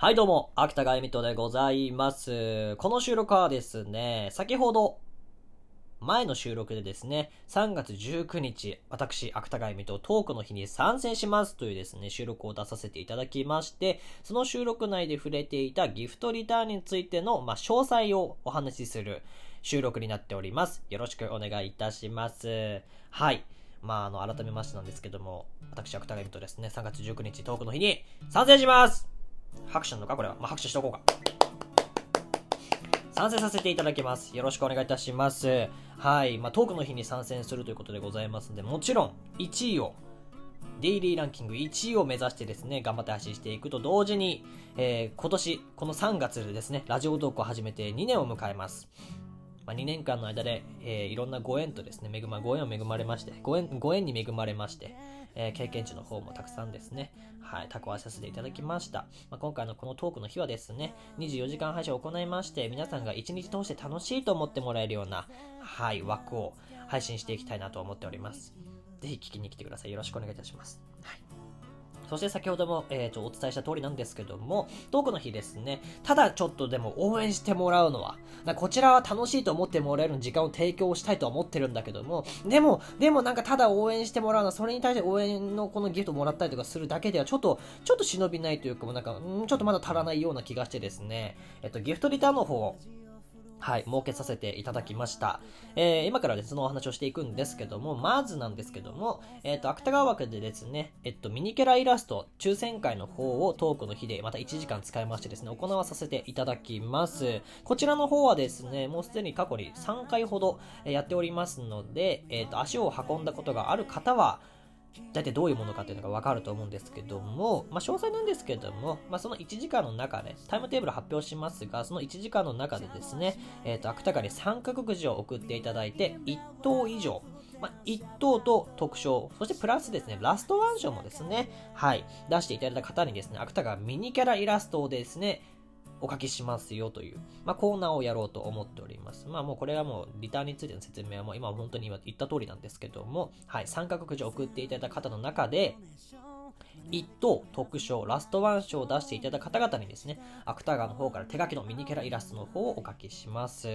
はいどうも、秋田がえみとでございます。この収録はですね、先ほど、前の収録でですね、3月19日、私、芥川恵美とトークの日に参戦しますというですね、収録を出させていただきまして、その収録内で触れていたギフトリターンについての、まあ、詳細をお話しする収録になっております。よろしくお願いいたします。はい。まあ、あの、改めましてなんですけども、私、芥川恵美とですね、3月19日トークの日に参戦します拍手なのかこれは。まあ、拍手しとこうか。参戦させていただきます。よろしくお願いいたします。はい。まあ、トークの日に参戦するということでございますので、もちろん、1位を、デイリーランキング1位を目指してですね、頑張って発信していくと同時に、えー今年、この3月でですね、ラジオトークを始めて2年を迎えます。まあ、2年間の間で、えーいろんなご縁とですね、恵ま、ご縁を恵まれまして、ご縁、ご縁に恵まれまして、えー経験値の方もたくさんですね、はい、蓄えさせていただきました。まあ、今回のこのトークの日はですね、24時間配信を行いまして、皆さんが1日通して楽しいと思ってもらえるような、はい、枠を配信していきたいなと思っております。ぜひ聞きに来てください。よろしくお願いいたします。はい。そして先ほども、えーとお伝えした通りなんですけども、トークの日ですね、ただちょっとでも応援してもらうのは、こちらは楽しいと思ってもらえる時間を提供したいとは思ってるんだけども、でも、でもなんかただ応援してもらうのは、それに対して応援のこのギフトをもらったりとかするだけでは、ちょっと、ちょっと忍びないというか、もなんか、んちょっとまだ足らないような気がしてですね、えっと、ギフトリターンの方、はい、設けさせていただきました。えー今からですね、そのお話をしていくんですけども、まずなんですけども、えっ、と、芥川枠でですね、えっと、ミニキャライラスト抽選会の方をトークの日でまた1時間使いましてですね、行わさせていただきます。こちらの方はですね、もうすでに過去に3回ほどやっておりますので、えっ、と、足を運んだことがある方は、大体どういうものかっていうのがわかると思うんですけども、まあ、詳細なんですけども、まあ、その1時間の中で、タイムテーブル発表しますが、その1時間の中でですね、えっ、と、芥川に三角くじを送っていただいて、1等以上、まあ、1等と特賞、そしてプラスですね、ラストワン賞もですね、はい、出していただいた方にですね、芥川ミニキャライラストをですね、お書きしますよという、まあ、コーナーをやろうと思っております。まあもうこれはもうリターンについての説明はもう今本当に今言った通りなんですけども、はい、三角くじを送っていただいた方の中で、一等特賞ラストワン賞を出していただいた方々にですね、芥川の方から手書きのミニキャライラストの方をお書きします。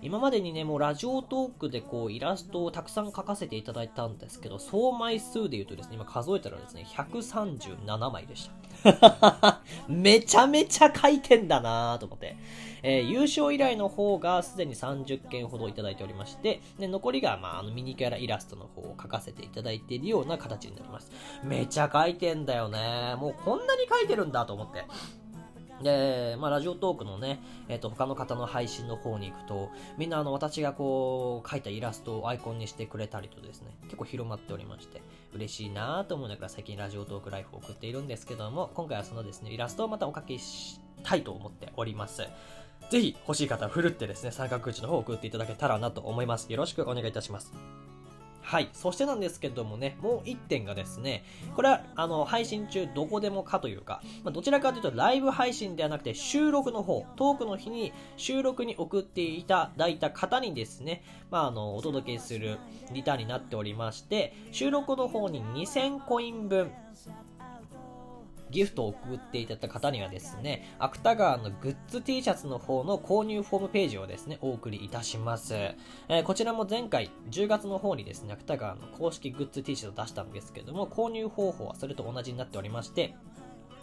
今までにね、もうラジオトークでこうイラストをたくさん描かせていただいたんですけど、総枚数で言うとですね、今数えたらですね、137枚でした。めちゃめちゃ書いてんだなぁと思って。えー優勝以来の方がすでに30件ほどいただいておりまして、で残りが、まあ、あのミニキャライラストの方を書かせていただいているような形になります。めちゃ書いてんだよね。もうこんなに書いてるんだと思って。で、まあ、ラジオトークのね、えっ、と、他の方の配信の方に行くと、みんなあの、私がこう、書いたイラストをアイコンにしてくれたりとですね、結構広まっておりまして、嬉しいなぁと思いながら最近ラジオトークライフを送っているんですけども、今回はそのですね、イラストをまたお書きしたいと思っております。ぜひ欲しい方はふるってですね、三角打ちの方を送っていただけたらなと思います。よろしくお願いいたします。はい。そしてなんですけどもね、もう1点がですね、これは、あの、配信中どこでもかというか、まあ、どちらかというとライブ配信ではなくて収録の方、トークの日に収録に送っていただいた方にですね、まあ、あの、お届けするリターンになっておりまして、収録の方に2000コイン分、ギフトを送っていただいた方にはですね、芥川のグッズ T シャツの方の購入フォームページをですね、お送りいたします。えーこちらも前回10月の方にですね、芥川の公式グッズ T シャツを出したんですけども、購入方法はそれと同じになっておりまして、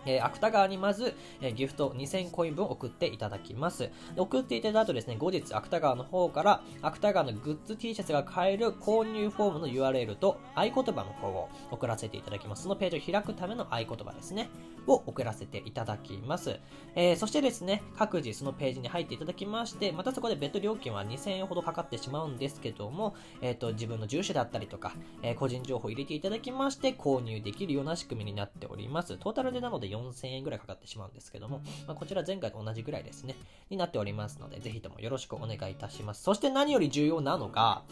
えー芥川にまず、えーギフト2000コイン分送っていただきます。送っていただいた後ですね、後日芥川の方から芥川のグッズ T シャツが買える購入フォームの URL と合言葉の方を送らせていただきます。そのページを開くための合言葉ですね、を送らせていただきます。えーそしてですね、各自そのページに入っていただきまして、またそこで別途料金は2000円ほどかかってしまうんですけども、えっ、と、自分の住所だったりとか、えー個人情報を入れていただきまして、購入できるような仕組みになっております。トータルでなので4000円ぐらいかかってしまうんですけども、まあ、こちら前回と同じぐらいですね、になっておりますので、ぜひともよろしくお願いいたします。そして何より重要なのが、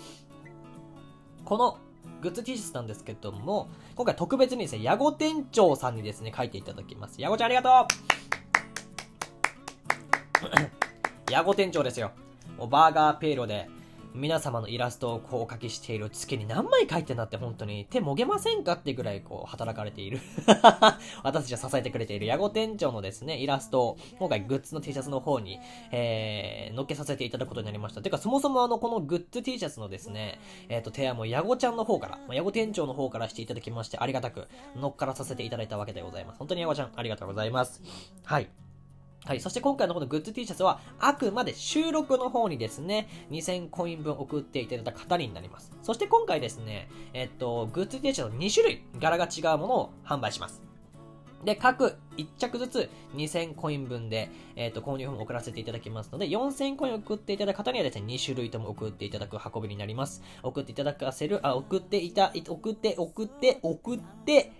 このグッズ T シャツなんですけども、今回特別にですね、ヤゴ店長さんにですね、書いていただきます。ヤゴちゃんありがとう ヤゴ店長ですよ。もうバーガーペイロで、皆様のイラストをこうお書きしている月に何枚書いてんだって本当に手もげませんかってぐらいこう働かれている 私たちを支えてくれているヤゴ店長のですね、イラストを今回グッズの T シャツの方に、えー、載っけさせていただくことになりました。てかそもそもあのこのグッズ T シャツのですね、えっ、ー、と提案もヤゴちゃんの方から、まあ、ヤゴ店長の方からしていただきましてありがたく乗っからさせていただいたわけでございます。本当にヤゴちゃんありがとうございます。はい。はい。そして今回のこのグッズ T シャツは、あくまで収録の方にですね、2000コイン分送っていただいた方になります。そして今回ですね、えっと、グッズ T シャツの2種類、柄が違うものを販売します。で、各1着ずつ2000コイン分で、えっ、と、購入本を送らせていただきますので、4000コイン送っていただく方にはですね、2種類とも送っていただく運びになります。送っていただかせる、あ、送っていた、送って、送って、送って、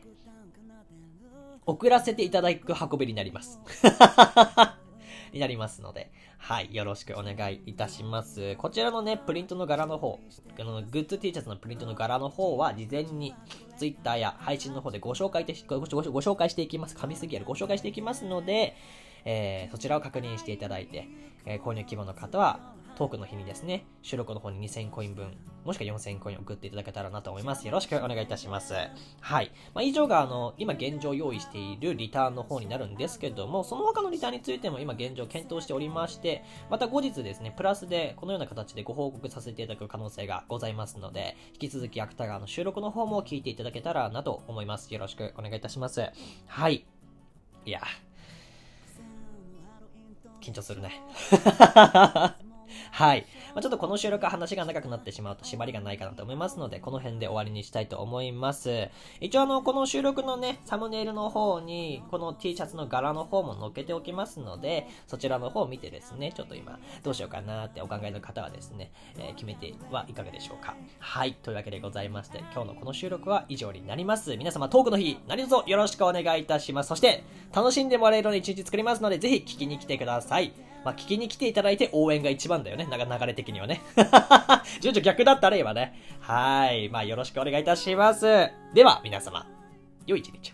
送らせていただく運びになります。になりますので、はい、よろしくお願いいたします。こちらのね、プリントの柄の方、あの、グッズ T シャツのプリントの柄の方は、事前に Twitter や配信の方でご紹介ごごご紹介していきます。噛みすぎやるご紹介していきますので、えー、そちらを確認していただいて、えー、購入希望の方は、トークの日にですね、収録の方に2000コイン分、もしくは4000コイン送っていただけたらなと思います。よろしくお願いいたします。はい。まあ、以上が、あの、今現状用意しているリターンの方になるんですけども、その他のリターンについても今現状検討しておりまして、また後日ですね、プラスでこのような形でご報告させていただく可能性がございますので、引き続き芥川の収録の方も聞いていただけたらなと思います。よろしくお願いいたします。はい。いや、緊張するね。はい。まあ、ちょっとこの収録は話が長くなってしまうと縛りがないかなと思いますので、この辺で終わりにしたいと思います。一応あの、この収録のね、サムネイルの方に、この T シャツの柄の方も載っけておきますので、そちらの方を見てですね、ちょっと今、どうしようかなってお考えの方はですね、えー、決めてはいかがでしょうか。はい。というわけでございまして、今日のこの収録は以上になります。皆様、トークの日、何卒よろしくお願いいたします。そして、楽しんでもらえるように一日作りますので、ぜひ聞きに来てください。まあ、聞きに来ていただいて応援が一番だよね。なんか流れ的にはね。順序逆だったら今ね。はい。まあ、よろしくお願いいたします。では、皆様、良い一日を。